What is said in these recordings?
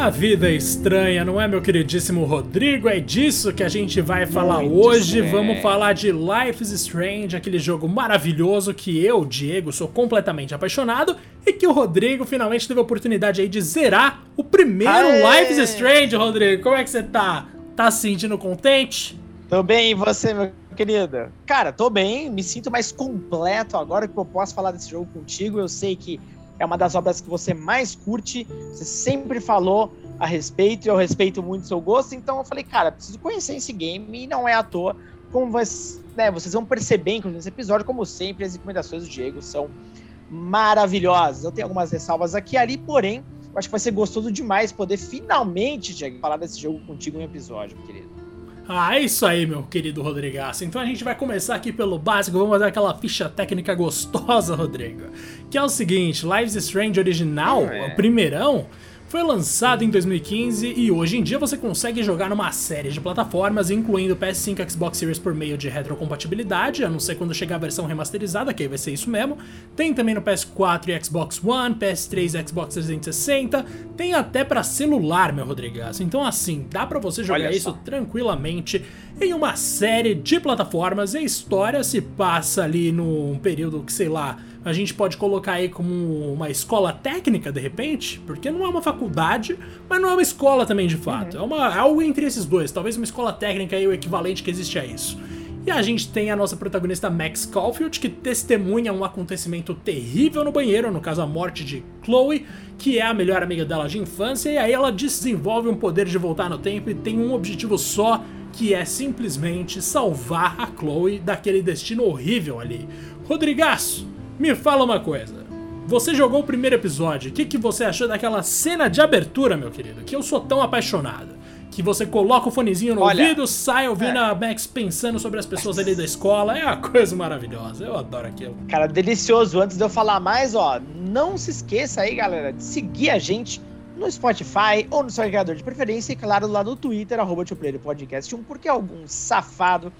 A vida é estranha, não é, meu queridíssimo Rodrigo? É disso que a gente vai falar Muito hoje. Estranho. Vamos falar de Life is Strange, aquele jogo maravilhoso que eu, Diego, sou completamente apaixonado e que o Rodrigo finalmente teve a oportunidade aí de zerar o primeiro Aê! Life is Strange, Rodrigo. Como é que você tá? Tá se sentindo contente? Tô bem, e você, meu querido? Cara, tô bem, me sinto mais completo agora que eu posso falar desse jogo contigo. Eu sei que é uma das obras que você mais curte, você sempre falou a respeito, e eu respeito muito o seu gosto, então eu falei, cara, preciso conhecer esse game, e não é à toa, como vocês, né, vocês vão perceber, inclusive, nesse episódio, como sempre, as recomendações do Diego são maravilhosas. Eu tenho algumas ressalvas aqui e ali, porém, eu acho que vai ser gostoso demais poder finalmente, Diego, falar desse jogo contigo em um episódio, querido. Ah, é isso aí, meu querido Rodrigaço. Então a gente vai começar aqui pelo básico, vamos fazer aquela ficha técnica gostosa, Rodrigo. Que é o seguinte, Lives Strange original, é. o primeirão, foi lançado em 2015 e hoje em dia você consegue jogar numa série de plataformas, incluindo PS5 e Xbox Series por meio de retrocompatibilidade, a não ser quando chegar a versão remasterizada, que aí vai ser isso mesmo. Tem também no PS4 e Xbox One, PS3 e Xbox 360, tem até para celular, meu Rodrigas. Então assim, dá para você jogar isso tranquilamente em uma série de plataformas e a história se passa ali num período que, sei lá, a gente pode colocar aí como uma escola técnica, de repente, porque não é uma faculdade, mas não é uma escola também de fato. Uhum. É uma, algo entre esses dois, talvez uma escola técnica aí o equivalente que existe a isso. E a gente tem a nossa protagonista Max Caulfield, que testemunha um acontecimento terrível no banheiro, no caso a morte de Chloe, que é a melhor amiga dela de infância, e aí ela desenvolve um poder de voltar no tempo e tem um objetivo só, que é simplesmente salvar a Chloe daquele destino horrível ali. Rodrigaço, me fala uma coisa. Você jogou o primeiro episódio, o que, que você achou daquela cena de abertura, meu querido? Que eu sou tão apaixonado. Que você coloca o fonezinho no Olha, ouvido, sai ouvindo é. a Max pensando sobre as pessoas ali da escola. É uma coisa maravilhosa. Eu adoro aquilo. Cara, delicioso. Antes de eu falar mais, ó, não se esqueça aí, galera, de seguir a gente no Spotify ou no seu agregador de preferência e, claro, lá no Twitter, arroba Podcast 1, porque algum safado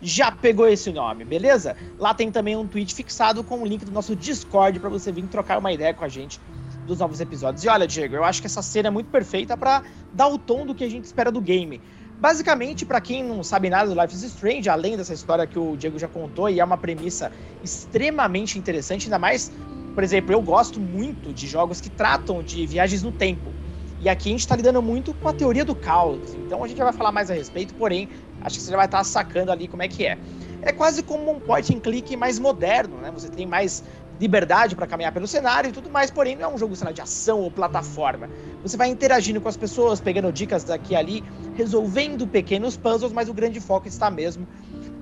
já pegou esse nome, beleza? Lá tem também um tweet fixado com o link do nosso Discord para você vir trocar uma ideia com a gente dos novos episódios. E olha, Diego, eu acho que essa cena é muito perfeita para dar o tom do que a gente espera do game. Basicamente, para quem não sabe nada do Life is Strange, além dessa história que o Diego já contou, e é uma premissa extremamente interessante, ainda mais, por exemplo, eu gosto muito de jogos que tratam de viagens no tempo. E aqui a gente está lidando muito com a teoria do caos. Então a gente já vai falar mais a respeito, porém, acho que você já vai estar tá sacando ali como é que é. É quase como um point and click mais moderno, né? Você tem mais liberdade para caminhar pelo cenário e tudo mais, porém não é um jogo de ação ou plataforma. Você vai interagindo com as pessoas, pegando dicas daqui e ali, resolvendo pequenos puzzles, mas o grande foco está mesmo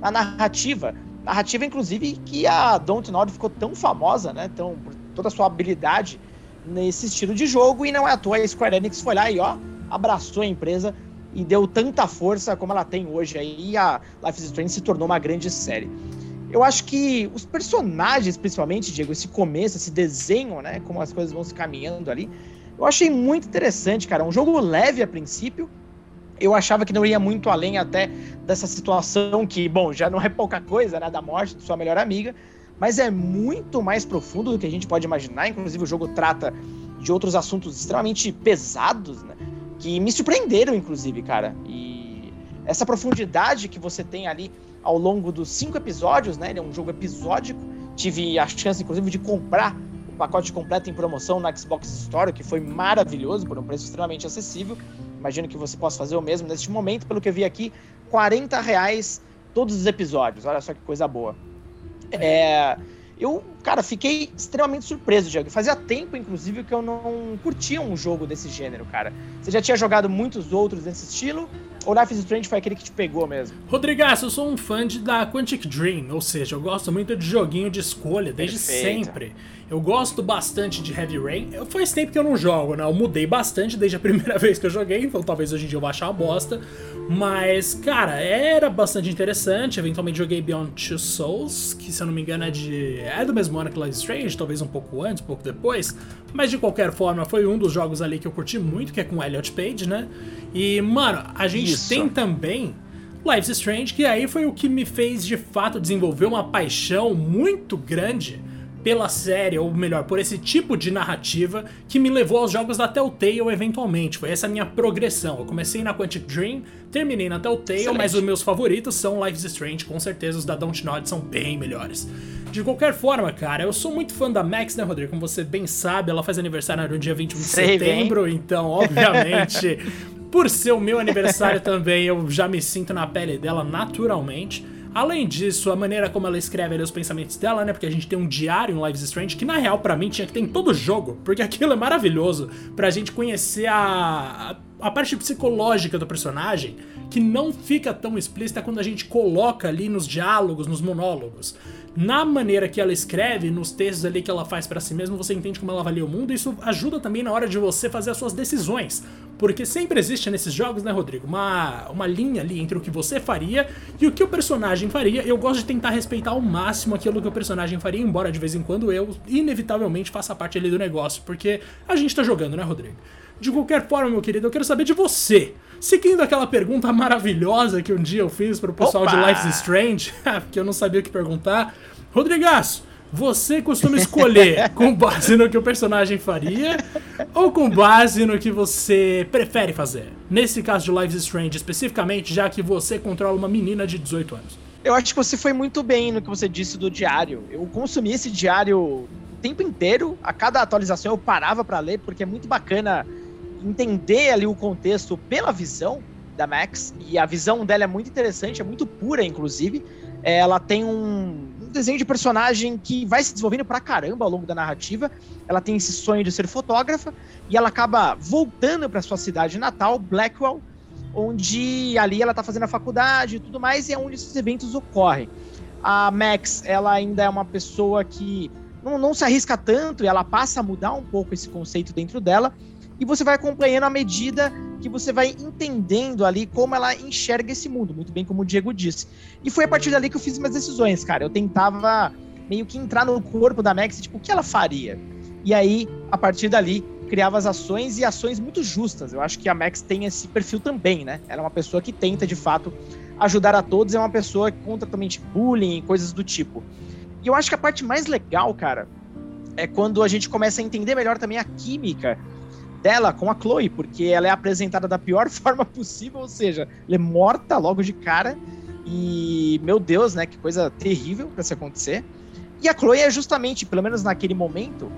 na narrativa. Narrativa, inclusive, que a Don't Nod ficou tão famosa, né? Tão, por toda a sua habilidade nesse estilo de jogo, e não é à toa a Square Enix foi lá e ó, abraçou a empresa e deu tanta força como ela tem hoje aí, e a Life is Strange se tornou uma grande série. Eu acho que os personagens, principalmente, Diego, esse começo, esse desenho, né, como as coisas vão se caminhando ali, eu achei muito interessante, cara. Um jogo leve a princípio. Eu achava que não ia muito além até dessa situação que, bom, já não é pouca coisa, né, da morte de sua melhor amiga, mas é muito mais profundo do que a gente pode imaginar. Inclusive, o jogo trata de outros assuntos extremamente pesados, né? Que me surpreenderam, inclusive, cara. E essa profundidade que você tem ali ao longo dos cinco episódios, né? Ele é um jogo episódico. Tive a chance, inclusive, de comprar o pacote completo em promoção na Xbox Store, que foi maravilhoso, por um preço extremamente acessível. Imagino que você possa fazer o mesmo neste momento. Pelo que eu vi aqui, 40 reais todos os episódios. Olha só que coisa boa. É, eu, cara, fiquei extremamente surpreso, Diego. Fazia tempo, inclusive, que eu não curtia um jogo desse gênero, cara. Você já tinha jogado muitos outros desse estilo? Ou Life is Strange foi aquele que te pegou mesmo? Rodrigaço, eu sou um fã de, da Quantic Dream, ou seja, eu gosto muito de joguinho de escolha, desde Perfeito. sempre. Eu gosto bastante de Heavy Rain. Eu, faz tempo que eu não jogo, né? Eu mudei bastante desde a primeira vez que eu joguei, então talvez hoje em dia eu vá achar uma bosta. Mas, cara, era bastante interessante. Eventualmente joguei Beyond Two Souls, que se eu não me engano é de. é do mesmo ano que Life Strange, talvez um pouco antes, um pouco depois. Mas de qualquer forma, foi um dos jogos ali que eu curti muito, que é com Elliot Page, né? E, mano, a gente Isso. tem também Life Strange, que aí foi o que me fez de fato desenvolver uma paixão muito grande pela série, ou melhor, por esse tipo de narrativa que me levou aos jogos da Telltale eventualmente. Foi essa minha progressão. Eu comecei na Quantic Dream, terminei na Telltale, Excelente. mas os meus favoritos são Life is Strange, com certeza os da Dontnod são bem melhores. De qualquer forma, cara, eu sou muito fã da Max, né, Rodrigo? Como você bem sabe, ela faz aniversário no dia 21 de Sei setembro, bem. então, obviamente, por ser o meu aniversário também, eu já me sinto na pele dela naturalmente. Além disso, a maneira como ela escreve ali os pensamentos dela, né? Porque a gente tem um diário em Lives Strange que na real para mim tinha que ter em todo jogo, porque aquilo é maravilhoso pra gente conhecer a, a parte psicológica do personagem, que não fica tão explícita quando a gente coloca ali nos diálogos, nos monólogos na maneira que ela escreve, nos textos ali que ela faz para si mesma, você entende como ela avalia o mundo, e isso ajuda também na hora de você fazer as suas decisões. Porque sempre existe nesses jogos, né, Rodrigo, uma, uma linha ali entre o que você faria e o que o personagem faria. Eu gosto de tentar respeitar ao máximo aquilo que o personagem faria, embora de vez em quando eu, inevitavelmente, faça parte ali do negócio, porque a gente tá jogando, né, Rodrigo? De qualquer forma, meu querido, eu quero saber de você. Seguindo aquela pergunta maravilhosa que um dia eu fiz pro pessoal Opa! de Life is Strange, porque eu não sabia o que perguntar. Rodrigaço, você costuma escolher com base no que o personagem faria ou com base no que você prefere fazer? Nesse caso de Life is Strange especificamente, já que você controla uma menina de 18 anos. Eu acho que você foi muito bem no que você disse do diário. Eu consumi esse diário o tempo inteiro, a cada atualização eu parava para ler, porque é muito bacana entender ali o contexto pela visão da Max, e a visão dela é muito interessante, é muito pura, inclusive. Ela tem um, um desenho de personagem que vai se desenvolvendo pra caramba ao longo da narrativa. Ela tem esse sonho de ser fotógrafa, e ela acaba voltando para sua cidade natal, Blackwell, onde ali ela tá fazendo a faculdade e tudo mais, e é onde esses eventos ocorrem. A Max, ela ainda é uma pessoa que não, não se arrisca tanto, e ela passa a mudar um pouco esse conceito dentro dela, e você vai acompanhando à medida que você vai entendendo ali como ela enxerga esse mundo, muito bem como o Diego disse. E foi a partir dali que eu fiz minhas decisões, cara. Eu tentava meio que entrar no corpo da Max, tipo, o que ela faria? E aí, a partir dali, criava as ações e ações muito justas. Eu acho que a Max tem esse perfil também, né? Ela é uma pessoa que tenta, de fato, ajudar a todos, é uma pessoa contra também bullying e coisas do tipo. E eu acho que a parte mais legal, cara, é quando a gente começa a entender melhor também a química dela com a Chloe, porque ela é apresentada da pior forma possível, ou seja, ela é morta logo de cara. E, meu Deus, né? Que coisa terrível para se acontecer. E a Chloe é justamente, pelo menos naquele momento,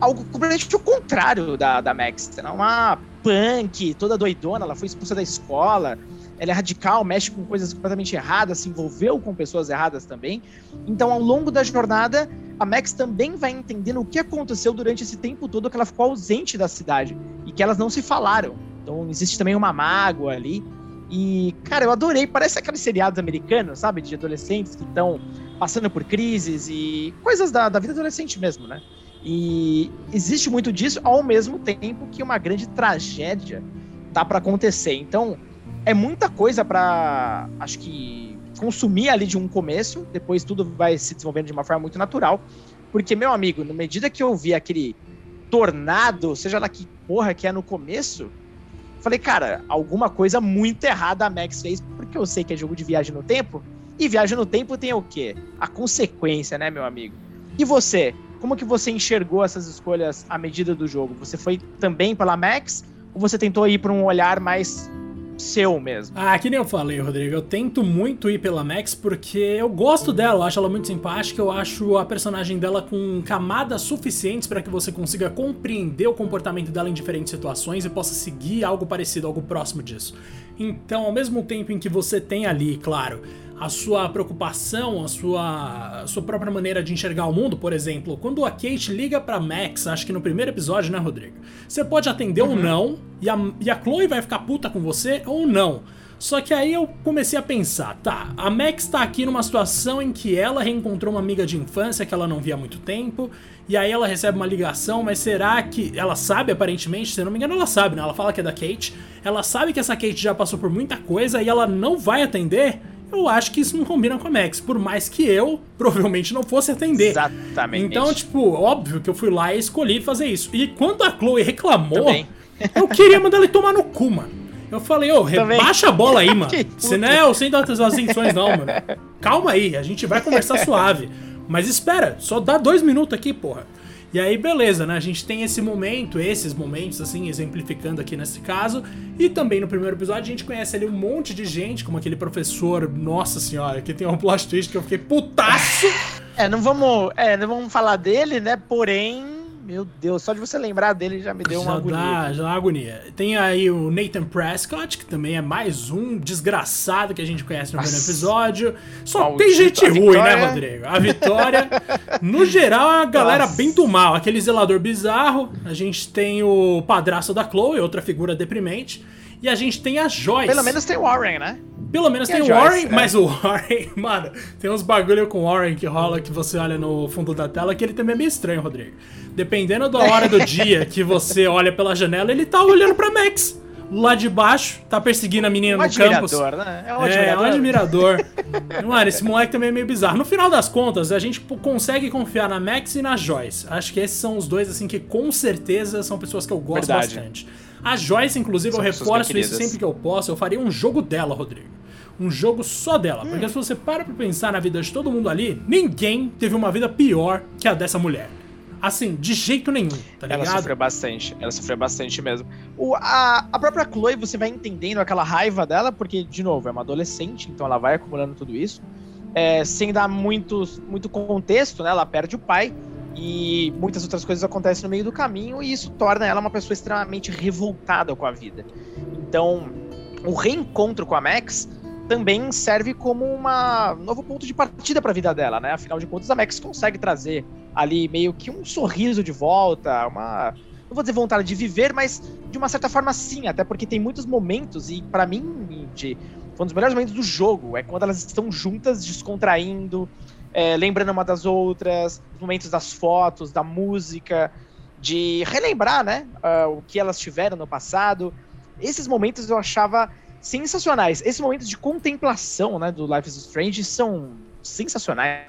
algo completamente o contrário da, da Max. Ela é uma punk, toda doidona, ela foi expulsa da escola, ela é radical, mexe com coisas completamente erradas, se envolveu com pessoas erradas também. Então, ao longo da jornada, a Max também vai entendendo o que aconteceu durante esse tempo todo que ela ficou ausente da cidade e que elas não se falaram. Então, existe também uma mágoa ali. E, cara, eu adorei. Parece aqueles seriados americanos, sabe? De adolescentes que estão passando por crises e coisas da, da vida adolescente mesmo, né? E existe muito disso ao mesmo tempo que uma grande tragédia tá para acontecer. Então, é muita coisa para acho que consumir ali de um começo, depois tudo vai se desenvolvendo de uma forma muito natural. Porque, meu amigo, na medida que eu vi aquele tornado, seja lá que porra que é no começo, falei, cara, alguma coisa muito errada a Max fez, porque eu sei que é jogo de viagem no tempo, e viagem no tempo tem o quê? A consequência, né, meu amigo? E você? Como que você enxergou essas escolhas à medida do jogo? Você foi também pela Max ou você tentou ir para um olhar mais seu mesmo. Ah, que nem eu falei, Rodrigo. Eu tento muito ir pela Max porque eu gosto dela, eu acho ela muito simpática, eu acho a personagem dela com camadas suficientes para que você consiga compreender o comportamento dela em diferentes situações e possa seguir algo parecido, algo próximo disso. Então, ao mesmo tempo em que você tem ali, claro, a sua preocupação, a sua, a sua própria maneira de enxergar o mundo, por exemplo, quando a Kate liga pra Max, acho que no primeiro episódio, né, Rodrigo? Você pode atender uhum. ou não, e a, e a Chloe vai ficar puta com você ou não. Só que aí eu comecei a pensar, tá, a Max tá aqui numa situação em que ela reencontrou uma amiga de infância que ela não via há muito tempo, e aí ela recebe uma ligação, mas será que ela sabe aparentemente, se não me engano ela sabe, né? Ela fala que é da Kate, ela sabe que essa Kate já passou por muita coisa e ela não vai atender? Eu acho que isso não combina com a Max, por mais que eu provavelmente não fosse atender. Exatamente. Então, tipo, óbvio que eu fui lá e escolhi fazer isso. E quando a Chloe reclamou, eu queria mandar ele tomar no cu, mano. Eu falei, ô, oh, rebaixa a bola aí, mano. Você não é o centro das atenções, não, mano. Calma aí, a gente vai conversar suave. Mas espera, só dá dois minutos aqui, porra. E aí, beleza, né? A gente tem esse momento, esses momentos, assim, exemplificando aqui nesse caso. E também no primeiro episódio a gente conhece ali um monte de gente, como aquele professor, nossa senhora, que tem um plot twist que eu fiquei putaço. É, não vamos, é, não vamos falar dele, né? Porém, meu Deus, só de você lembrar dele já me deu uma já agonia. Dá, já dá uma agonia. Tem aí o Nathan Prescott, que também é mais um desgraçado que a gente conhece no primeiro episódio. Só tem gente a ruim, Vitória- né, Rodrigo? A Vitória, no geral, é uma galera Nossa. bem do mal. Aquele zelador bizarro. A gente tem o padrasto da Chloe, outra figura deprimente. E a gente tem a Joyce. Pelo menos tem o Warren, né? Pelo menos Tem tem a o Joyce, Warren, é. mas o Warren, mano, tem uns bagulho com o Warren que rola que você olha no fundo da tela que ele também é meio estranho, Rodrigo. Dependendo da hora do dia que você olha pela janela, ele tá olhando pra Max. Lá de baixo, tá perseguindo a menina Um no campus. admirador, né? É um É, é um admirador. admirador. Mano, esse moleque também é meio bizarro. No final das contas, a gente consegue confiar na Max e na Joyce. Acho que esses são os dois, assim, que com certeza são pessoas que eu gosto Verdade. bastante. A Joyce, inclusive, São eu reforço isso sempre que eu posso. Eu faria um jogo dela, Rodrigo. Um jogo só dela. Porque se você para pra pensar na vida de todo mundo ali, ninguém teve uma vida pior que a dessa mulher. Assim, de jeito nenhum, tá Ela ligado? sofreu bastante, ela sofreu bastante mesmo. O, a, a própria Chloe, você vai entendendo aquela raiva dela, porque, de novo, é uma adolescente, então ela vai acumulando tudo isso. É, sem dar muito, muito contexto, né? Ela perde o pai e muitas outras coisas acontecem no meio do caminho, e isso torna ela uma pessoa extremamente revoltada com a vida. Então, o reencontro com a Max também serve como um novo ponto de partida para a vida dela, né? Afinal de contas, a Max consegue trazer ali meio que um sorriso de volta, uma não vou dizer vontade de viver, mas de uma certa forma sim, até porque tem muitos momentos e pra mim, de, foi um dos melhores momentos do jogo, é quando elas estão juntas descontraindo, é, lembrando uma das outras, os momentos das fotos, da música, de relembrar, né, ah, o que elas tiveram no passado. Esses momentos eu achava sensacionais. Esses momentos de contemplação, né, do Life is Strange são sensacionais,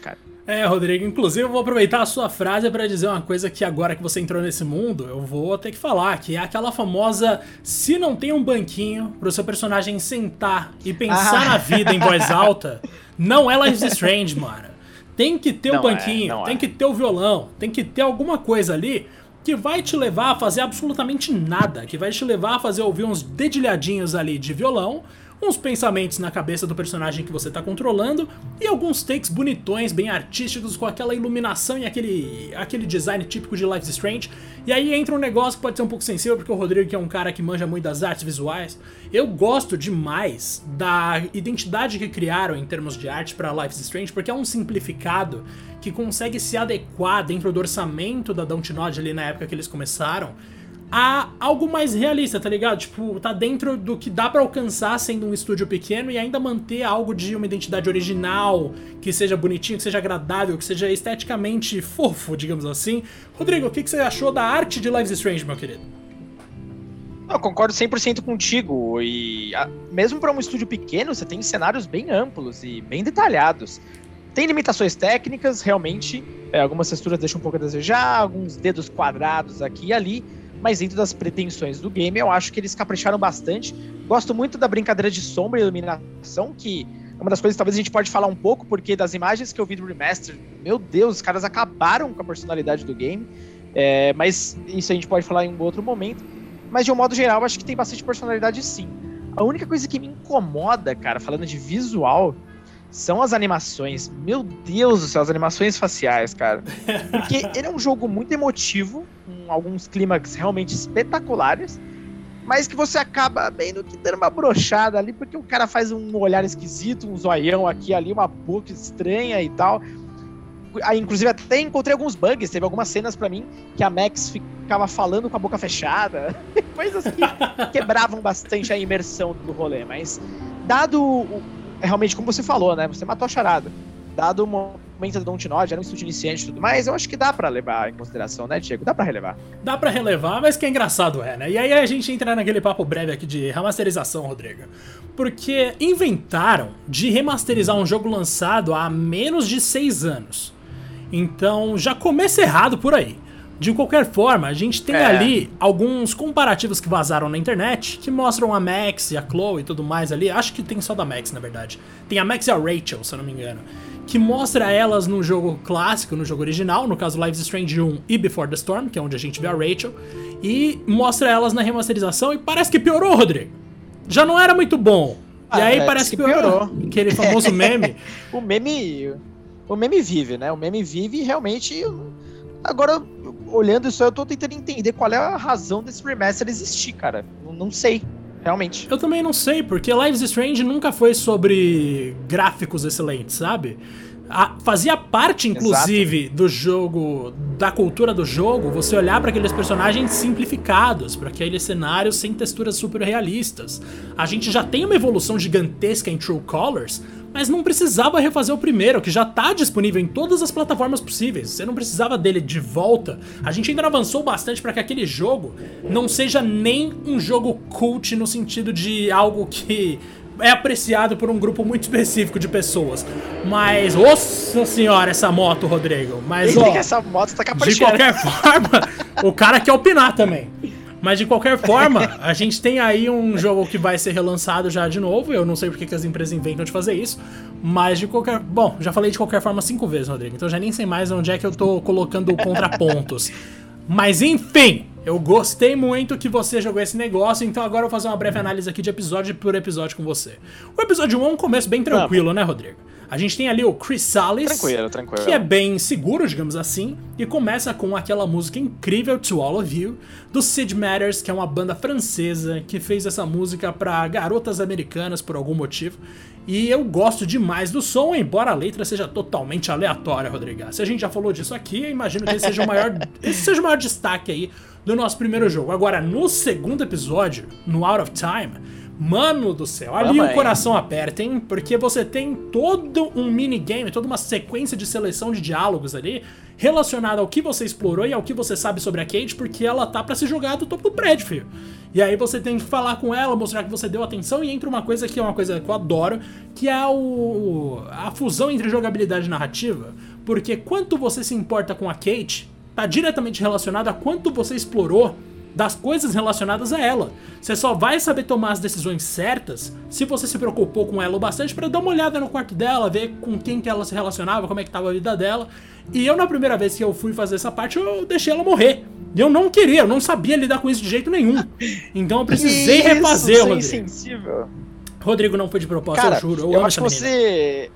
cara. É, Rodrigo, inclusive eu vou aproveitar a sua frase para dizer uma coisa que agora que você entrou nesse mundo, eu vou ter que falar, que é aquela famosa se não tem um banquinho pro seu personagem sentar e pensar Ah. na vida em voz alta, não é Life is Strange, mano. Tem que ter o Não é, banquinho, não tem é. que ter o violão, tem que ter alguma coisa ali que vai te levar a fazer absolutamente nada, que vai te levar a fazer ouvir uns dedilhadinhos ali de violão, uns pensamentos na cabeça do personagem que você tá controlando e alguns takes bonitões, bem artísticos, com aquela iluminação e aquele, aquele design típico de Life is Strange. E aí entra um negócio que pode ser um pouco sensível, porque o Rodrigo, que é um cara que manja muito das artes visuais, eu gosto demais da identidade que criaram em termos de arte para Life is Strange, porque é um simplificado que consegue se adequar dentro do orçamento da Dontnod ali na época que eles começaram a algo mais realista, tá ligado? Tipo, tá dentro do que dá pra alcançar sendo um estúdio pequeno e ainda manter algo de uma identidade original, que seja bonitinho, que seja agradável, que seja esteticamente fofo, digamos assim. Rodrigo, o que, que você achou da arte de Life is Strange, meu querido? Eu concordo 100% contigo. E a- mesmo para um estúdio pequeno, você tem cenários bem amplos e bem detalhados. Tem limitações técnicas, realmente. é, algumas texturas deixam um pouco a desejar, alguns dedos quadrados aqui e ali. Mas dentro das pretensões do game, eu acho que eles capricharam bastante. Gosto muito da brincadeira de sombra e iluminação, que é uma das coisas que talvez a gente pode falar um pouco, porque das imagens que eu vi do remaster, meu Deus, os caras acabaram com a personalidade do game. É, mas isso a gente pode falar em um outro momento. Mas de um modo geral, eu acho que tem bastante personalidade sim. A única coisa que me incomoda, cara, falando de visual, são as animações. Meu Deus do céu, as animações faciais, cara. Porque ele é um jogo muito emotivo, alguns clímax realmente espetaculares, mas que você acaba meio que dando uma brochada ali, porque o cara faz um olhar esquisito, um zoião aqui ali, uma boca estranha e tal. Aí, inclusive, até encontrei alguns bugs, teve algumas cenas pra mim que a Max ficava falando com a boca fechada, coisas que quebravam bastante a imersão do rolê, mas dado o- é realmente como você falou, né? Você matou a charada. Dado o momento do Dontnod, era um estúdio iniciante e tudo mais, eu acho que dá pra levar em consideração, né, Diego? Dá pra relevar. Dá pra relevar, mas que é engraçado é, né? E aí a gente entra naquele papo breve aqui de remasterização, Rodrigo. Porque inventaram de remasterizar um jogo lançado há menos de seis anos. Então já começa errado por aí. De qualquer forma, a gente tem é. ali alguns comparativos que vazaram na internet que mostram a Max e a Chloe e tudo mais ali. Acho que tem só da Max, na verdade. Tem a Max e a Rachel, se eu não me engano. Que mostra elas no jogo clássico, no jogo original, no caso Lives Strange 1 e Before the Storm, que é onde a gente vê a Rachel. E mostra elas na remasterização e parece que piorou, Rodrigo. Já não era muito bom. Ah, e aí é, parece que piorou. piorou. Aquele famoso meme. o meme. O meme vive, né? O meme vive e realmente. Agora, olhando isso, eu tô tentando entender qual é a razão desse remaster existir, cara. Não, não sei. Realmente. Eu também não sei, porque Lives Strange nunca foi sobre gráficos excelentes, sabe? A, fazia parte, inclusive, Exato. do jogo, da cultura do jogo, você olhar para aqueles personagens simplificados, para aqueles cenários sem texturas super realistas. A gente já tem uma evolução gigantesca em True Colors, mas não precisava refazer o primeiro, que já tá disponível em todas as plataformas possíveis. Você não precisava dele de volta. A gente ainda avançou bastante para que aquele jogo não seja nem um jogo cult no sentido de algo que é apreciado por um grupo muito específico de pessoas. Mas, nossa senhora, essa moto, Rodrigo. Mas, ó, essa moto tá De qualquer forma, o cara quer opinar também. Mas de qualquer forma, a gente tem aí um jogo que vai ser relançado já de novo. Eu não sei porque que as empresas inventam de fazer isso. Mas de qualquer. Bom, já falei de qualquer forma cinco vezes, Rodrigo. Então já nem sei mais onde é que eu tô colocando contrapontos. Mas enfim, eu gostei muito que você jogou esse negócio, então agora eu vou fazer uma breve análise aqui de episódio por episódio com você. O episódio 1 é um começo bem tranquilo, né, Rodrigo? A gente tem ali o Chris Salis, tranquilo, tranquilo. que é bem seguro, digamos assim, e começa com aquela música incrível To All of You, do Sid Matters, que é uma banda francesa que fez essa música para garotas americanas por algum motivo. E eu gosto demais do som, embora a letra seja totalmente aleatória, Rodrigo. Se a gente já falou disso aqui, eu imagino que esse seja o maior, esse seja o maior destaque aí do nosso primeiro jogo. Agora, no segundo episódio, no Out of Time, Mano do céu, ali o coração aperta, hein? Porque você tem todo um minigame, toda uma sequência de seleção de diálogos ali relacionada ao que você explorou e ao que você sabe sobre a Kate, porque ela tá para se jogar do topo do prédio, filho. E aí você tem que falar com ela, mostrar que você deu atenção e entra uma coisa que é uma coisa que eu adoro, que é o a fusão entre jogabilidade e narrativa, porque quanto você se importa com a Kate tá diretamente relacionado a quanto você explorou das coisas relacionadas a ela. Você só vai saber tomar as decisões certas se você se preocupou com ela o bastante para dar uma olhada no quarto dela, ver com quem que ela se relacionava, como é que tava a vida dela. E eu na primeira vez que eu fui fazer essa parte, eu deixei ela morrer. E eu não queria, eu não sabia lidar com isso de jeito nenhum. Então eu precisei isso, refazer, Rodrigo. Insensível. Rodrigo não foi de propósito, Cara, eu juro. Eu, eu acho que você.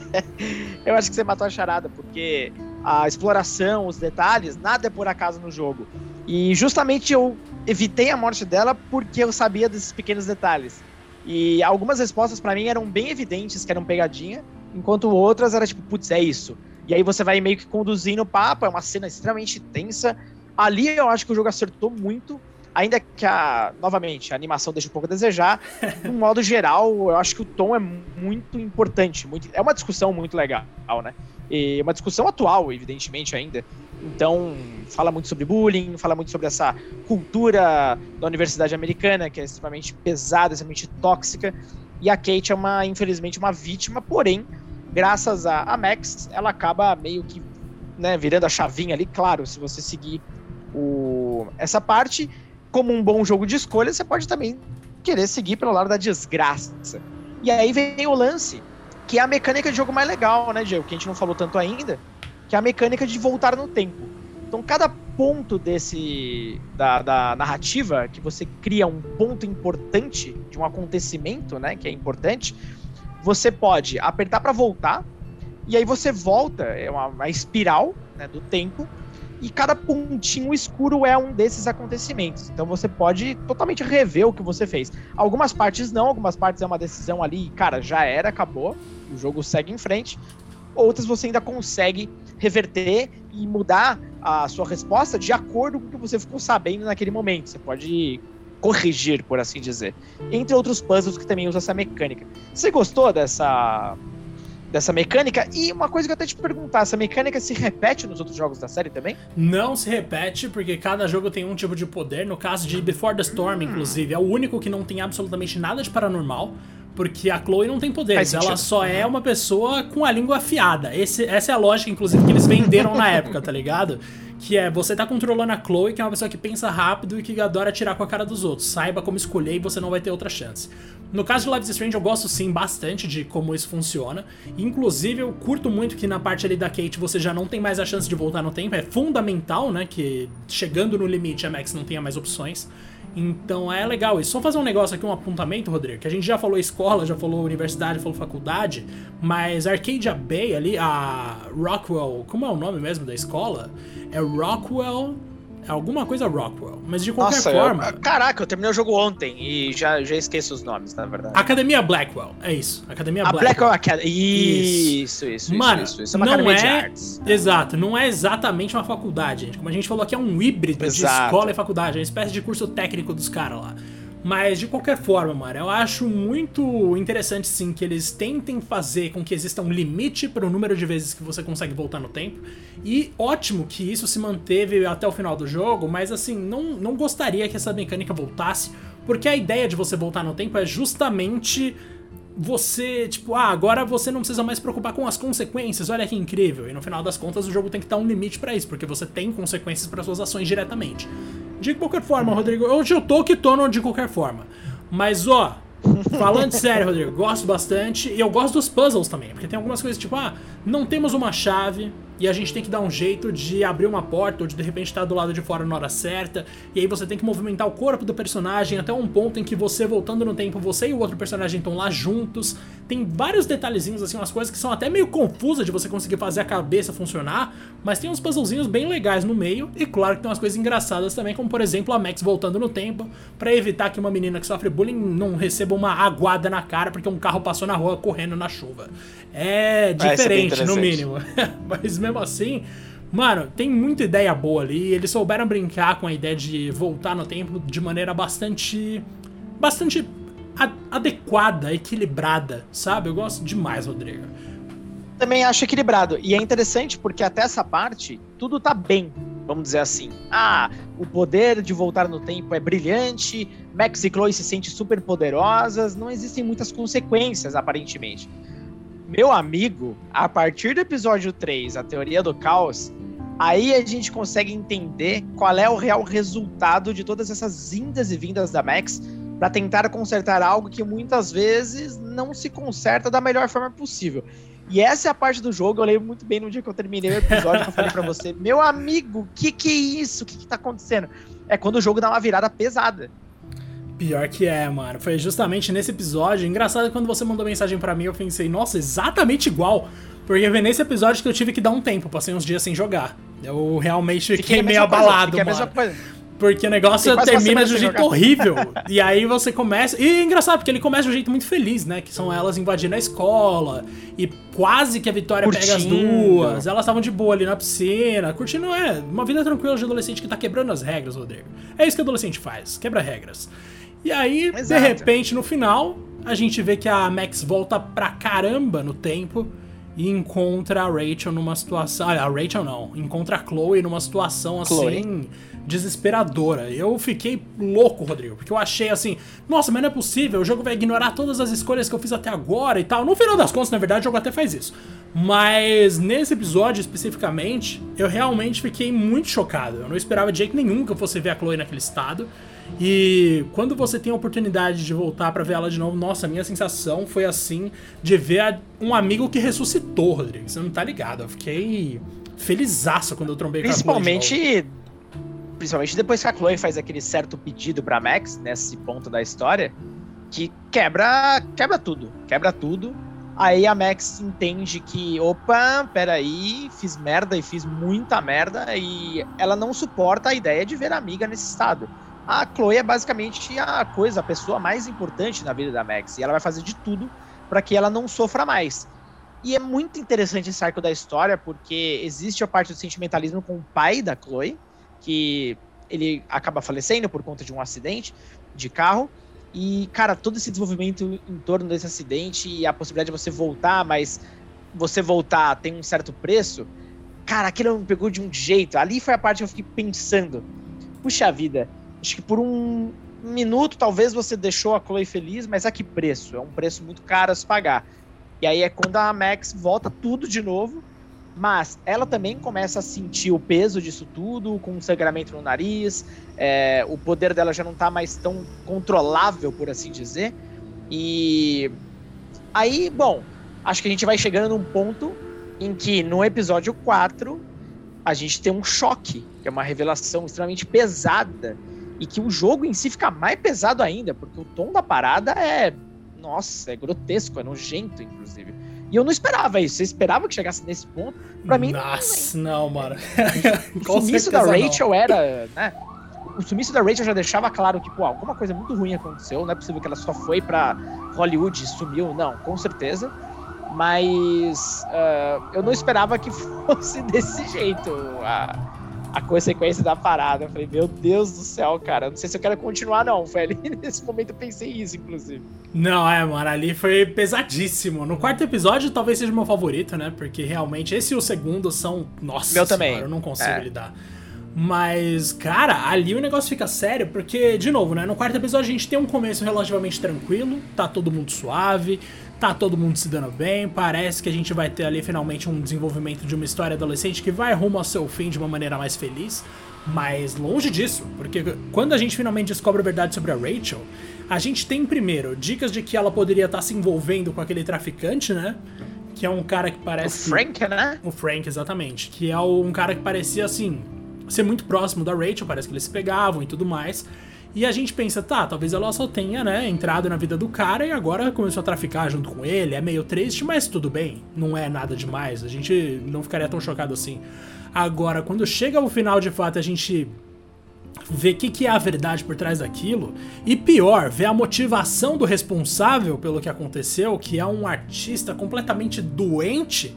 eu acho que você matou a charada, porque a exploração, os detalhes, nada é por acaso no jogo. E justamente eu evitei a morte dela porque eu sabia desses pequenos detalhes. E algumas respostas para mim eram bem evidentes que eram pegadinha, enquanto outras era tipo, putz, é isso. E aí você vai meio que conduzindo o papo, é uma cena extremamente tensa. Ali eu acho que o jogo acertou muito, ainda que a, novamente, a animação deixa um pouco a desejar. no modo geral, eu acho que o tom é muito importante, muito, é uma discussão muito legal, né? E uma discussão atual, evidentemente, ainda. Então, fala muito sobre bullying, fala muito sobre essa cultura da universidade americana, que é extremamente pesada, extremamente tóxica. E a Kate é uma, infelizmente, uma vítima, porém, graças a, a Max, ela acaba meio que né, virando a chavinha ali. Claro, se você seguir o, essa parte, como um bom jogo de escolha, você pode também querer seguir pelo lado da desgraça. E aí vem o lance que é a mecânica de jogo mais legal, né, Diego? Que a gente não falou tanto ainda, que é a mecânica de voltar no tempo. Então, cada ponto desse da, da narrativa que você cria um ponto importante de um acontecimento, né, que é importante, você pode apertar para voltar e aí você volta, é uma, uma espiral né, do tempo e cada pontinho escuro é um desses acontecimentos. Então você pode totalmente rever o que você fez. Algumas partes não, algumas partes é uma decisão ali, cara, já era, acabou, o jogo segue em frente. Outras você ainda consegue reverter e mudar a sua resposta de acordo com o que você ficou sabendo naquele momento. Você pode corrigir, por assim dizer. Entre outros puzzles que também usam essa mecânica. Você gostou dessa dessa mecânica. E uma coisa que eu até te perguntar, essa mecânica se repete nos outros jogos da série também? Não se repete, porque cada jogo tem um tipo de poder. No caso de Before the Storm, hum. inclusive, é o único que não tem absolutamente nada de paranormal. Porque a Chloe não tem poderes, ela só é uma pessoa com a língua afiada. Esse, essa é a lógica, inclusive, que eles venderam na época, tá ligado? que é você tá controlando a Chloe, que é uma pessoa que pensa rápido e que adora tirar com a cara dos outros. Saiba como escolher e você não vai ter outra chance. No caso de Life is Strange, eu gosto sim bastante de como isso funciona. Inclusive, eu curto muito que na parte ali da Kate você já não tem mais a chance de voltar no tempo. É fundamental, né? Que chegando no limite a Max não tenha mais opções. Então é legal isso. Só fazer um negócio aqui, um apontamento, Rodrigo, que a gente já falou escola, já falou universidade, falou faculdade, mas Arcadia Bay ali, a Rockwell, como é o nome mesmo da escola? É Rockwell alguma coisa Rockwell. Mas de qualquer Nossa, forma. Eu, caraca, eu terminei o jogo ontem e já, já esqueço os nomes, na verdade. Academia Blackwell, é isso. Academia a Blackwell. Blackwell Isso, isso, Mano, isso, isso. É uma não é, Exato, não é exatamente uma faculdade, gente. Como a gente falou aqui, é um híbrido Exato. de escola e faculdade, é uma espécie de curso técnico dos caras lá. Mas de qualquer forma, mano, eu acho muito interessante sim que eles tentem fazer com que exista um limite para o número de vezes que você consegue voltar no tempo. E ótimo que isso se manteve até o final do jogo, mas assim, não, não gostaria que essa mecânica voltasse, porque a ideia de você voltar no tempo é justamente você, tipo, ah, agora você não precisa mais se preocupar com as consequências, olha que incrível. E no final das contas o jogo tem que dar um limite para isso, porque você tem consequências para suas ações diretamente. De qualquer forma, Rodrigo, hoje eu tô que tô de qualquer forma. Mas ó, falando sério, Rodrigo, gosto bastante e eu gosto dos puzzles também, porque tem algumas coisas tipo, ah, não temos uma chave, e a gente tem que dar um jeito de abrir uma porta ou de de repente estar do lado de fora na hora certa. E aí você tem que movimentar o corpo do personagem até um ponto em que você voltando no tempo, você e o outro personagem estão lá juntos. Tem vários detalhezinhos assim, umas coisas que são até meio confusas de você conseguir fazer a cabeça funcionar, mas tem uns puzzlezinhos bem legais no meio e claro que tem umas coisas engraçadas também, como por exemplo a Max voltando no tempo para evitar que uma menina que sofre bullying não receba uma aguada na cara porque um carro passou na rua correndo na chuva. É diferente, no mínimo. mas mesmo assim, mano, tem muita ideia boa ali. Eles souberam brincar com a ideia de voltar no tempo de maneira bastante. bastante adequada, equilibrada, sabe? Eu gosto demais, Rodrigo. Também acho equilibrado. E é interessante porque até essa parte, tudo tá bem, vamos dizer assim. Ah, o poder de voltar no tempo é brilhante, Max e Chloe se sentem super poderosas, não existem muitas consequências, aparentemente. Meu amigo, a partir do episódio 3, a teoria do caos, aí a gente consegue entender qual é o real resultado de todas essas indas e vindas da Max para tentar consertar algo que muitas vezes não se conserta da melhor forma possível. E essa é a parte do jogo, eu lembro muito bem no dia que eu terminei o episódio, que eu falei para você, meu amigo, o que que é isso? O que que tá acontecendo? É quando o jogo dá uma virada pesada. Pior que é, mano. Foi justamente nesse episódio. Engraçado quando você mandou mensagem para mim, eu pensei, nossa, exatamente igual. Porque foi nesse episódio que eu tive que dar um tempo, passei uns dias sem jogar. Eu realmente fiquei, meio abalado, coisa, mano. Porque o negócio termina de um jeito jogar. horrível. e aí você começa. E é engraçado, porque ele começa de um jeito muito feliz, né? Que são elas invadindo a escola. E quase que a Vitória curtindo. pega as duas. Elas estavam de boa ali na piscina. Curtindo é uma vida tranquila de adolescente que tá quebrando as regras, Rodrigo. É isso que adolescente faz, quebra regras. E aí, Exato. de repente, no final, a gente vê que a Max volta pra caramba no tempo e encontra a Rachel numa situação. Ah, a Rachel não, encontra a Chloe numa situação assim. Chloe. Desesperadora. Eu fiquei louco, Rodrigo, porque eu achei assim: nossa, mas não é possível, o jogo vai ignorar todas as escolhas que eu fiz até agora e tal. No final das contas, na verdade, o jogo até faz isso. Mas nesse episódio especificamente, eu realmente fiquei muito chocado. Eu não esperava de jeito nenhum que eu fosse ver a Chloe naquele estado. E quando você tem a oportunidade de voltar para ver ela de novo, nossa, a minha sensação foi assim de ver um amigo que ressuscitou, Rodrigo. Você não tá ligado? Eu fiquei felizaço quando eu trombei Principalmente, com a de Principalmente depois que a Chloe faz aquele certo pedido pra Max, nesse ponto da história, que quebra, quebra tudo. Quebra tudo. Aí a Max entende que, opa, peraí, fiz merda e fiz muita merda, e ela não suporta a ideia de ver a amiga nesse estado a Chloe é basicamente a coisa, a pessoa mais importante na vida da Max. E ela vai fazer de tudo para que ela não sofra mais. E é muito interessante esse arco da história, porque existe a parte do sentimentalismo com o pai da Chloe, que ele acaba falecendo por conta de um acidente de carro. E, cara, todo esse desenvolvimento em torno desse acidente e a possibilidade de você voltar, mas você voltar tem um certo preço. Cara, aquilo me pegou de um jeito. Ali foi a parte que eu fiquei pensando. Puxa vida, Acho que por um minuto talvez você deixou a Chloe feliz, mas a que preço? É um preço muito caro a se pagar. E aí é quando a Max volta tudo de novo Mas ela também começa a sentir o peso disso tudo, com um sangramento no nariz, é, o poder dela já não tá mais tão controlável, por assim dizer. E aí, bom, acho que a gente vai chegando num ponto em que no episódio 4 a gente tem um choque, que é uma revelação extremamente pesada, e que o jogo em si fica mais pesado ainda, porque o tom da parada é. Nossa, é grotesco, é nojento, inclusive. E eu não esperava isso. Você esperava que chegasse nesse ponto? Pra mim. Nossa, não, não mano. o sumiço da Rachel não. era. Né? O sumiço da Rachel já deixava claro que, pô, alguma coisa muito ruim aconteceu. Não é possível que ela só foi pra Hollywood e sumiu. Não, com certeza. Mas uh, eu não esperava que fosse desse jeito a, a consequência da parada. Eu falei, meu Deus do céu, cara. Não sei se eu quero continuar, não. Foi ali nesse momento eu pensei isso, inclusive. Não, é, mano, ali foi pesadíssimo. No quarto episódio talvez seja o meu favorito, né? Porque realmente esse e o segundo são. Nossa, meu senhora, também. eu não consigo é. lidar. Mas, cara, ali o negócio fica sério, porque, de novo, né? No quarto episódio a gente tem um começo relativamente tranquilo, tá todo mundo suave, tá todo mundo se dando bem, parece que a gente vai ter ali finalmente um desenvolvimento de uma história adolescente que vai rumo ao seu fim de uma maneira mais feliz. Mas longe disso, porque quando a gente finalmente descobre a verdade sobre a Rachel, a gente tem primeiro dicas de que ela poderia estar tá se envolvendo com aquele traficante, né? Que é um cara que parece. O Frank, né? O Frank, exatamente. Que é um cara que parecia assim. Ser muito próximo da Rachel, parece que eles se pegavam e tudo mais. E a gente pensa, tá, talvez ela só tenha, né, entrado na vida do cara e agora começou a traficar junto com ele. É meio triste, mas tudo bem. Não é nada demais. A gente não ficaria tão chocado assim. Agora, quando chega o final de fato, a gente ver o que, que, é a verdade por trás daquilo. E pior, ver a motivação do responsável pelo que aconteceu, que é um artista completamente doente.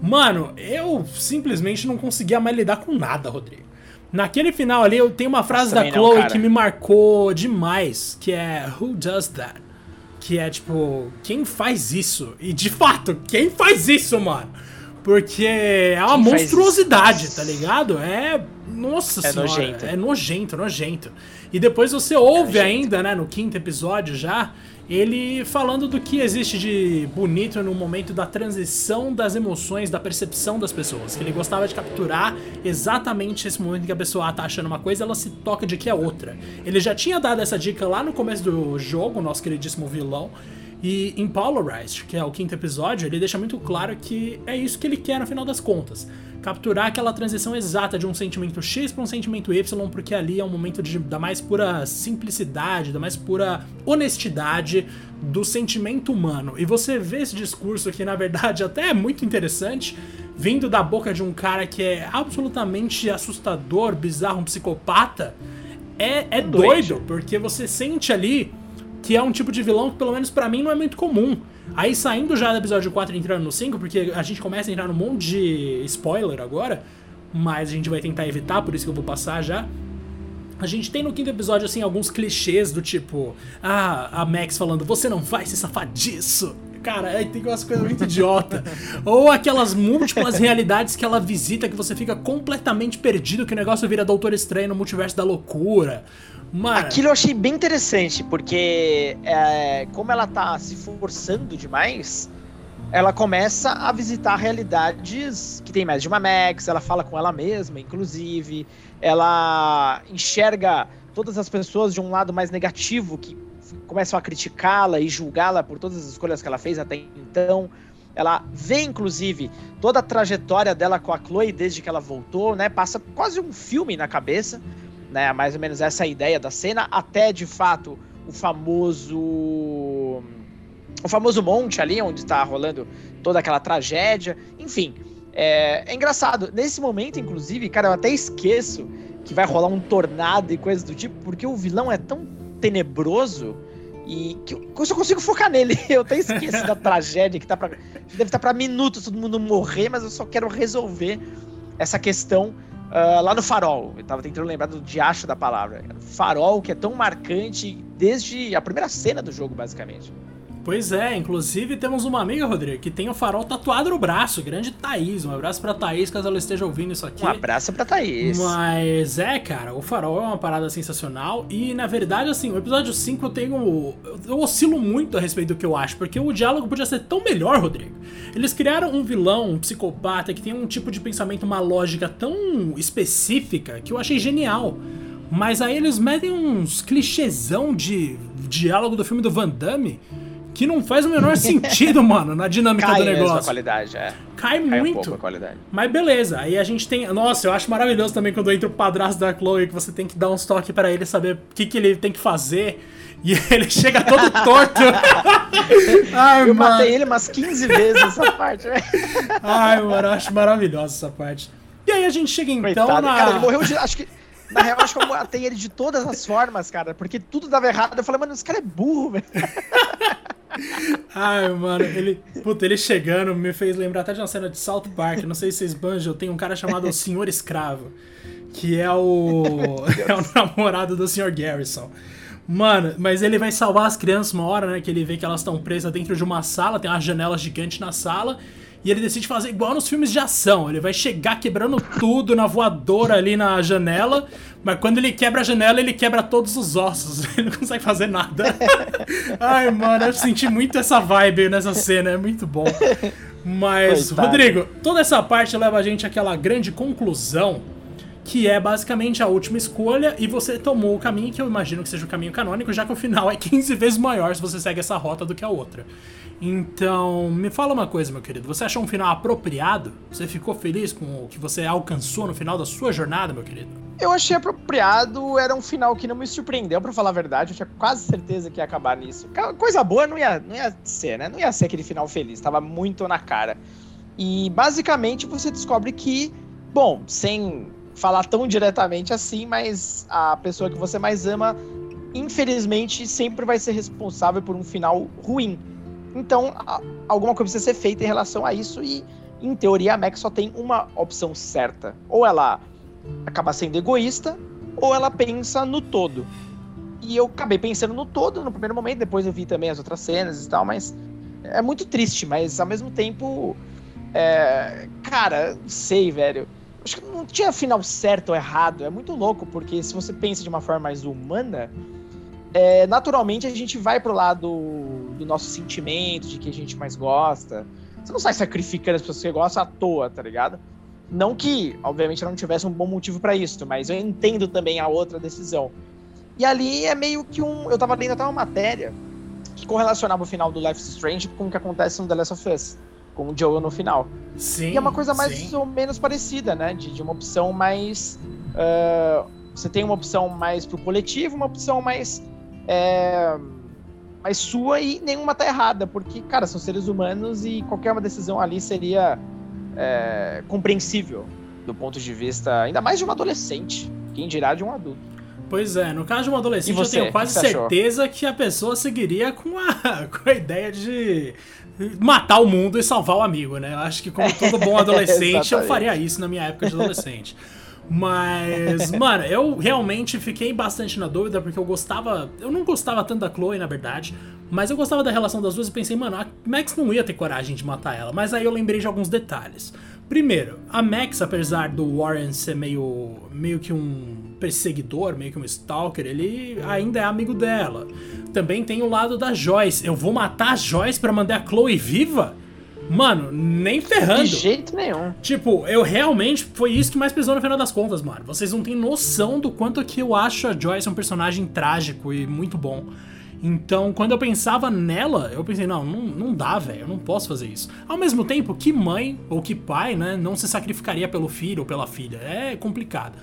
Mano, eu simplesmente não conseguia mais lidar com nada, Rodrigo. Naquele final ali, eu tenho uma frase da Chloe não, que me marcou demais, que é Who does that? Que é tipo, quem faz isso? E de fato, quem faz isso, mano? Porque é uma quem monstruosidade, tá ligado? É nossa é senhora, nojento. é nojento, nojento. E depois você ouve é ainda, né, no quinto episódio já, ele falando do que existe de bonito no momento da transição das emoções, da percepção das pessoas. Que ele gostava de capturar exatamente esse momento em que a pessoa tá achando uma coisa ela se toca de que é outra. Ele já tinha dado essa dica lá no começo do jogo, nosso queridíssimo vilão. E em Polarized, que é o quinto episódio, ele deixa muito claro que é isso que ele quer no final das contas capturar aquela transição exata de um sentimento X para um sentimento Y, porque ali é um momento de, da mais pura simplicidade, da mais pura honestidade do sentimento humano. E você vê esse discurso que, na verdade, até é muito interessante, vindo da boca de um cara que é absolutamente assustador, bizarro, um psicopata. É, é doido, porque você sente ali que é um tipo de vilão que, pelo menos para mim, não é muito comum. Aí saindo já do episódio 4 e entrando no 5, porque a gente começa a entrar num monte de spoiler agora, mas a gente vai tentar evitar, por isso que eu vou passar já. A gente tem no quinto episódio, assim, alguns clichês do tipo, ah, a Max falando, você não vai se safar disso. Cara, aí tem umas coisas muito idiota. Ou aquelas múltiplas realidades que ela visita que você fica completamente perdido, que o negócio vira Doutor Estranho no multiverso da loucura. Mano. Aquilo eu achei bem interessante, porque é, como ela tá se forçando demais, ela começa a visitar realidades que tem mais de uma Max, ela fala com ela mesma, inclusive, ela enxerga todas as pessoas de um lado mais negativo, que começam a criticá-la e julgá-la por todas as escolhas que ela fez até então. Ela vê, inclusive, toda a trajetória dela com a Chloe desde que ela voltou, né? Passa quase um filme na cabeça né? Mais ou menos essa ideia da cena, até de fato o famoso. O famoso monte ali, onde está rolando toda aquela tragédia. Enfim, é, é, engraçado. Nesse momento, inclusive, cara, eu até esqueço que vai rolar um tornado e coisas do tipo, porque o vilão é tão tenebroso e que eu só consigo focar nele. Eu até esqueço da tragédia que tá pra. Deve estar para minutos todo mundo morrer, mas eu só quero resolver essa questão Uh, lá no Farol, eu tava tentando lembrar do diacho da palavra. Farol, que é tão marcante desde a primeira cena do jogo, basicamente. Pois é, inclusive temos uma amiga, Rodrigo, que tem o farol tatuado no braço, grande Thaís. Um abraço pra Thaís, caso ela esteja ouvindo isso aqui. Um abraço pra Thaís. Mas é, cara, o farol é uma parada sensacional. E na verdade, assim, o episódio 5 eu tenho. Eu oscilo muito a respeito do que eu acho, porque o diálogo podia ser tão melhor, Rodrigo. Eles criaram um vilão, um psicopata, que tem um tipo de pensamento, uma lógica tão específica que eu achei genial. Mas aí eles metem uns clichêzão de diálogo do filme do Van Damme que não faz o menor sentido, mano, na dinâmica Cai do negócio. a qualidade, é. Cai, Cai muito. Um a qualidade. Mas beleza, aí a gente tem. Nossa, eu acho maravilhoso também quando entra o padrasto da Chloe, que você tem que dar uns toques para ele saber o que, que ele tem que fazer. E ele chega todo torto. Ai, eu mano. matei ele umas 15 vezes nessa parte. Né? Ai, mano, eu acho maravilhosa essa parte. E aí a gente chega então Coitado, na. Cara, ele morreu de. Acho que. Na real, acho que eu matei ele de todas as formas, cara. Porque tudo dava errado. Eu falei, mano, esse cara é burro, velho. Ai, mano, ele. Puta, ele chegando me fez lembrar até de uma cena de South Park. Não sei se vocês banjam, tem um cara chamado o Senhor Escravo. Que é o. é o namorado do Sr. Garrison. Mano, mas ele vai salvar as crianças uma hora, né? Que ele vê que elas estão presas dentro de uma sala, tem uma janela gigante na sala. E ele decide fazer igual nos filmes de ação. Ele vai chegar quebrando tudo na voadora ali na janela. Mas quando ele quebra a janela, ele quebra todos os ossos. Ele não consegue fazer nada. Ai, mano, eu senti muito essa vibe nessa cena. É muito bom. Mas, Coitado. Rodrigo, toda essa parte leva a gente àquela grande conclusão que é basicamente a última escolha, e você tomou o caminho que eu imagino que seja o caminho canônico, já que o final é 15 vezes maior se você segue essa rota do que a outra. Então, me fala uma coisa, meu querido. Você achou um final apropriado? Você ficou feliz com o que você alcançou no final da sua jornada, meu querido? Eu achei apropriado, era um final que não me surpreendeu, para falar a verdade. Eu tinha quase certeza que ia acabar nisso. Coisa boa não ia, não ia ser, né? Não ia ser aquele final feliz, tava muito na cara. E basicamente você descobre que, bom, sem falar tão diretamente assim, mas a pessoa que você mais ama, infelizmente, sempre vai ser responsável por um final ruim então, alguma coisa precisa ser feita em relação a isso e, em teoria, a Max só tem uma opção certa. Ou ela acaba sendo egoísta, ou ela pensa no todo. E eu acabei pensando no todo no primeiro momento, depois eu vi também as outras cenas e tal, mas é muito triste, mas ao mesmo tempo, é... cara, sei, velho. Acho que não tinha final certo ou errado, é muito louco, porque se você pensa de uma forma mais humana, é, naturalmente a gente vai pro lado do nosso sentimento, de que a gente mais gosta. Você não sai sacrificando as pessoas que você gosta à toa, tá ligado? Não que, obviamente, não tivesse um bom motivo para isso, mas eu entendo também a outra decisão. E ali é meio que um. Eu tava lendo até uma matéria que correlacionava o final do Life is Strange com o que acontece no The Last of Us, com o Joel no final. Sim. E é uma coisa mais sim. ou menos parecida, né? De, de uma opção mais. Uh, você tem uma opção mais pro coletivo, uma opção mais é, mais sua e nenhuma tá errada, porque, cara, são seres humanos e qualquer uma decisão ali seria é, compreensível do ponto de vista, ainda mais de um adolescente, quem dirá de um adulto. Pois é, no caso de um adolescente, você, eu tenho quase certeza achou? que a pessoa seguiria com a, com a ideia de matar o mundo e salvar o amigo, né? Eu acho que, como todo bom adolescente, eu faria isso na minha época de adolescente. Mas, mano, eu realmente fiquei bastante na dúvida, porque eu gostava. Eu não gostava tanto da Chloe, na verdade. Mas eu gostava da relação das duas e pensei, mano, a Max não ia ter coragem de matar ela. Mas aí eu lembrei de alguns detalhes. Primeiro, a Max, apesar do Warren ser meio, meio que um perseguidor, meio que um stalker, ele ainda é amigo dela. Também tem o lado da Joyce. Eu vou matar a Joyce para mandar a Chloe viva? Mano, nem ferrando. De jeito nenhum. Tipo, eu realmente. Foi isso que mais pesou no final das contas, mano. Vocês não têm noção do quanto que eu acho a Joyce um personagem trágico e muito bom. Então, quando eu pensava nela, eu pensei, não, não, não dá, velho, eu não posso fazer isso. Ao mesmo tempo, que mãe ou que pai, né, não se sacrificaria pelo filho ou pela filha? É complicado.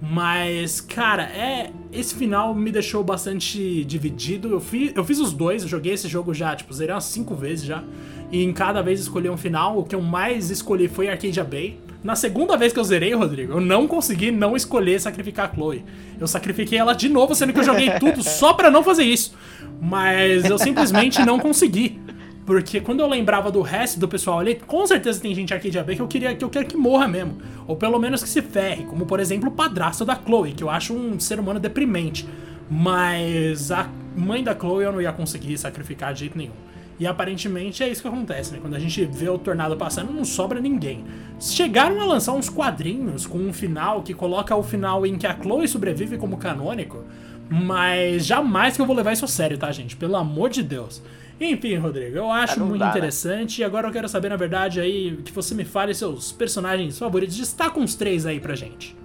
Mas, cara, é. Esse final me deixou bastante dividido. Eu, fi, eu fiz os dois, eu joguei esse jogo já, tipo, zerei umas 5 vezes já e em cada vez escolhi um final. O que eu mais escolhi foi Arcadia Bay. Na segunda vez que eu zerei, Rodrigo, eu não consegui não escolher sacrificar a Chloe. Eu sacrifiquei ela de novo, sendo que eu joguei tudo só para não fazer isso. Mas eu simplesmente não consegui. Porque quando eu lembrava do resto do pessoal ali, com certeza tem gente aqui de AB que eu queria que eu quero que morra mesmo. Ou pelo menos que se ferre, como por exemplo o padrasto da Chloe, que eu acho um ser humano deprimente. Mas a mãe da Chloe eu não ia conseguir sacrificar de jeito nenhum. E aparentemente é isso que acontece, né? Quando a gente vê o tornado passando, não sobra ninguém. Chegaram a lançar uns quadrinhos com um final que coloca o final em que a Chloe sobrevive como canônico, mas jamais que eu vou levar isso a sério, tá, gente? Pelo amor de Deus. Enfim, Rodrigo, eu acho muito dá, né? interessante. Né? E agora eu quero saber, na verdade, aí, que você me fale seus personagens favoritos. Destaca uns três aí pra gente.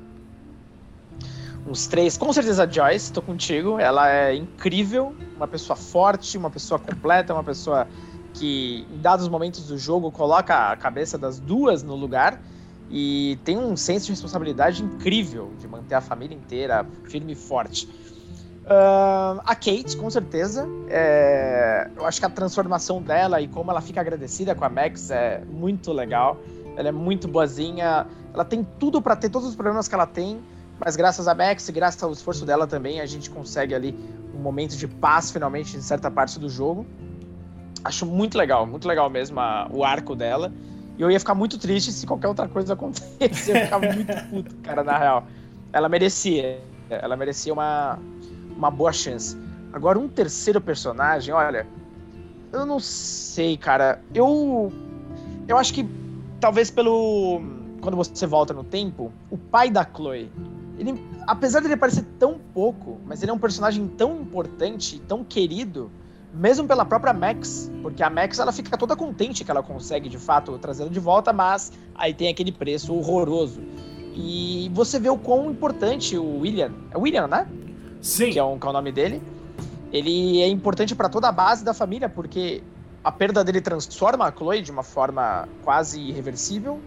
Uns três, com certeza a Joyce, tô contigo. Ela é incrível, uma pessoa forte, uma pessoa completa, uma pessoa que, em dados momentos do jogo, coloca a cabeça das duas no lugar e tem um senso de responsabilidade incrível de manter a família inteira firme e forte. Uh, a Kate, com certeza. É, eu acho que a transformação dela e como ela fica agradecida com a Max é muito legal. Ela é muito boazinha. Ela tem tudo para ter todos os problemas que ela tem, mas graças a Max e graças ao esforço dela também, a gente consegue ali um momento de paz finalmente em certa parte do jogo. Acho muito legal, muito legal mesmo a, o arco dela. E eu ia ficar muito triste se qualquer outra coisa acontecesse. Eu ia ficar muito puto, cara, na real. Ela merecia. Ela merecia uma, uma boa chance. Agora, um terceiro personagem, olha, eu não sei, cara. Eu. Eu acho que talvez pelo. Quando você volta no tempo, o pai da Chloe. Ele, apesar de ele parecer tão pouco, mas ele é um personagem tão importante, tão querido, mesmo pela própria Max, porque a Max ela fica toda contente que ela consegue de fato trazê-lo de volta, mas aí tem aquele preço horroroso. E você vê o quão importante o William, é William, né? Sim. Que é, um, que é o nome dele. Ele é importante para toda a base da família, porque a perda dele transforma a Chloe de uma forma quase irreversível,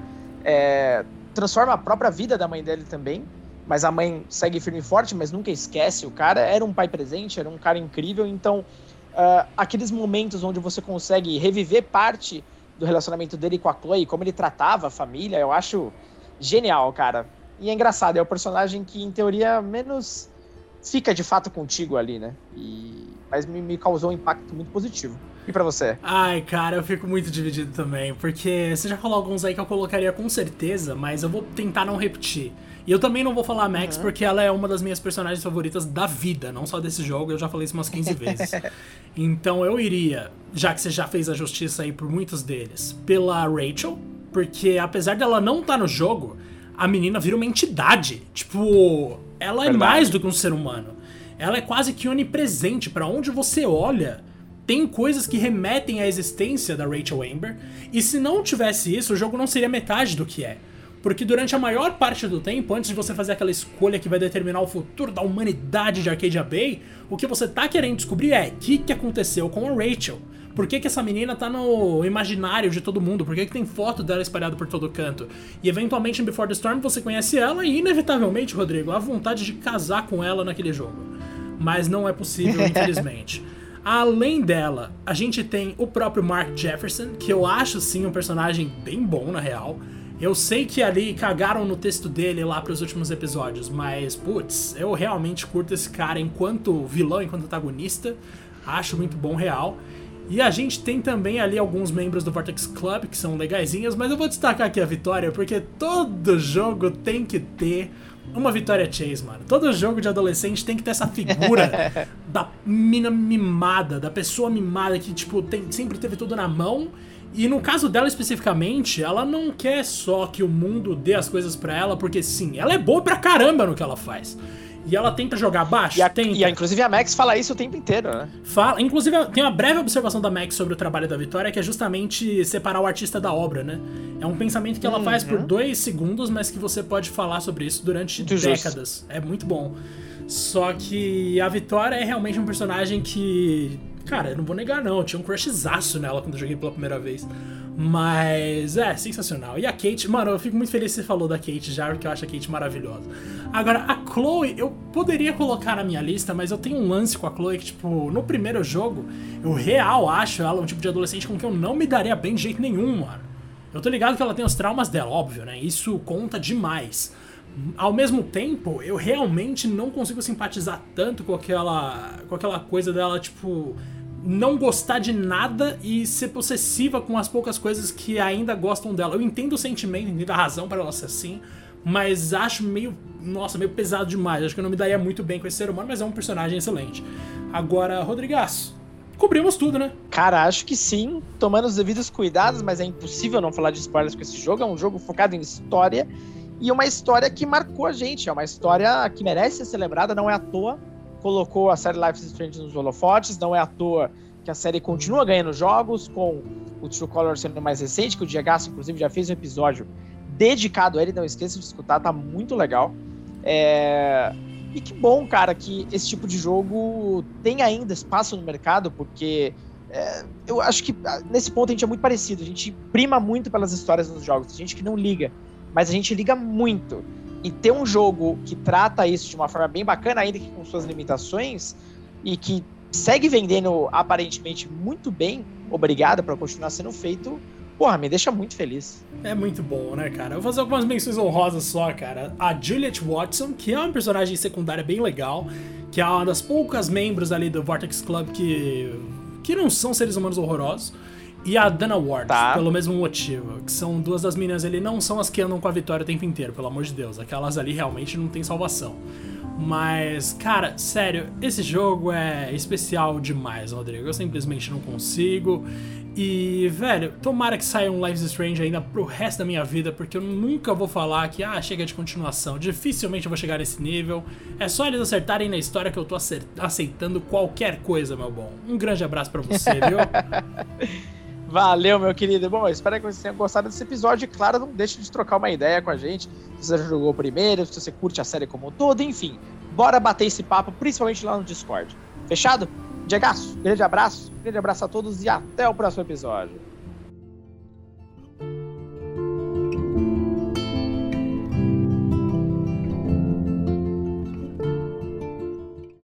é, transforma a própria vida da mãe dele também. Mas a mãe segue firme e forte, mas nunca esquece o cara. Era um pai presente, era um cara incrível. Então, uh, aqueles momentos onde você consegue reviver parte do relacionamento dele com a Chloe, como ele tratava a família, eu acho genial, cara. E é engraçado, é o personagem que, em teoria, menos fica de fato contigo ali, né? E... Mas me, me causou um impacto muito positivo. E para você? Ai, cara, eu fico muito dividido também, porque você já falou alguns aí que eu colocaria com certeza, mas eu vou tentar não repetir. E eu também não vou falar a Max uhum. porque ela é uma das minhas personagens favoritas da vida, não só desse jogo, eu já falei isso umas 15 vezes. então eu iria, já que você já fez a justiça aí por muitos deles, pela Rachel, porque apesar dela não estar tá no jogo, a menina vira uma entidade. Tipo, ela é Verdade. é mais do que um ser humano. Ela é quase que onipresente. para onde você olha, tem coisas que remetem à existência da Rachel Amber. E se não tivesse isso, o jogo não seria metade do que é. Porque durante a maior parte do tempo, antes de você fazer aquela escolha que vai determinar o futuro da humanidade de Arcadia Bay, o que você tá querendo descobrir é o que, que aconteceu com a Rachel. Por que, que essa menina tá no imaginário de todo mundo? Por que, que tem foto dela espalhada por todo canto? E eventualmente em Before the Storm você conhece ela e, inevitavelmente, Rodrigo, a vontade de casar com ela naquele jogo. Mas não é possível, infelizmente. Além dela, a gente tem o próprio Mark Jefferson, que eu acho sim um personagem bem bom na real. Eu sei que ali cagaram no texto dele lá para os últimos episódios, mas putz, eu realmente curto esse cara enquanto vilão, enquanto antagonista. Acho muito bom real. E a gente tem também ali alguns membros do Vortex Club que são legaisinhos, mas eu vou destacar aqui a Vitória porque todo jogo tem que ter uma Vitória Chase, mano. Todo jogo de adolescente tem que ter essa figura da mina mimada, da pessoa mimada que, tipo, tem, sempre teve tudo na mão. E no caso dela especificamente, ela não quer só que o mundo dê as coisas para ela, porque sim, ela é boa pra caramba no que ela faz. E ela tenta jogar baixo? E, a, tenta. e a, inclusive a Max fala isso o tempo inteiro, né? Fala, inclusive tem uma breve observação da Max sobre o trabalho da Vitória, que é justamente separar o artista da obra, né? É um pensamento que ela uhum. faz por dois segundos, mas que você pode falar sobre isso durante muito décadas. Justo. É muito bom. Só que a Vitória é realmente um personagem que. Cara, eu não vou negar, não. Eu tinha um crushzaço nela quando eu joguei pela primeira vez. Mas é sensacional. E a Kate, mano, eu fico muito feliz que você falou da Kate já, porque eu acho a Kate maravilhosa. Agora, a Chloe, eu poderia colocar na minha lista, mas eu tenho um lance com a Chloe que, tipo, no primeiro jogo, eu real acho ela um tipo de adolescente com quem eu não me daria bem de jeito nenhum, mano. Eu tô ligado que ela tem os traumas dela, óbvio, né? Isso conta demais. Ao mesmo tempo, eu realmente não consigo simpatizar tanto com aquela, com aquela coisa dela, tipo, não gostar de nada e ser possessiva com as poucas coisas que ainda gostam dela. Eu entendo o sentimento, entendo a razão para ela ser assim, mas acho meio, nossa, meio pesado demais. Acho que eu não me daria muito bem com esse ser humano, mas é um personagem excelente. Agora, Rodrigaço, cobrimos tudo, né? Cara, acho que sim, tomando os devidos cuidados, mas é impossível não falar de spoilers com esse jogo. É um jogo focado em história e uma história que marcou a gente. É uma história que merece ser lembrada, não é à toa. Colocou a série Life is Strange nos holofotes, não é à toa que a série continua ganhando jogos, com o True Color sendo mais recente, que o Diego inclusive, já fez um episódio dedicado a ele, não esqueça de escutar, tá muito legal. É... E que bom, cara, que esse tipo de jogo tem ainda espaço no mercado, porque é, eu acho que ah, nesse ponto a gente é muito parecido. A gente prima muito pelas histórias dos jogos. Tem gente que não liga, mas a gente liga muito. E ter um jogo que trata isso de uma forma bem bacana, ainda que com suas limitações, e que segue vendendo aparentemente muito bem, obrigado para continuar sendo feito, porra, me deixa muito feliz. É muito bom, né, cara? Eu vou fazer algumas menções honrosas só, cara. A Juliet Watson, que é uma personagem secundária bem legal, que é uma das poucas membros ali do Vortex Club que, que não são seres humanos horrorosos. E a Dana Ward, tá. pelo mesmo motivo. Que são duas das meninas ali, não são as que andam com a Vitória o tempo inteiro, pelo amor de Deus. Aquelas ali realmente não tem salvação. Mas, cara, sério, esse jogo é especial demais, Rodrigo. Eu simplesmente não consigo. E, velho, tomara que saia um Lives Strange ainda pro resto da minha vida, porque eu nunca vou falar que, ah, chega de continuação. Dificilmente eu vou chegar nesse nível. É só eles acertarem na história que eu tô aceitando qualquer coisa, meu bom. Um grande abraço para você, viu? Valeu, meu querido. Bom, espero que vocês tenham gostado desse episódio. E, claro, não deixe de trocar uma ideia com a gente. Se você já jogou primeiro, se você curte a série como um todo, enfim. Bora bater esse papo, principalmente lá no Discord. Fechado? Diegaço, grande abraço. Grande abraço a todos e até o próximo episódio.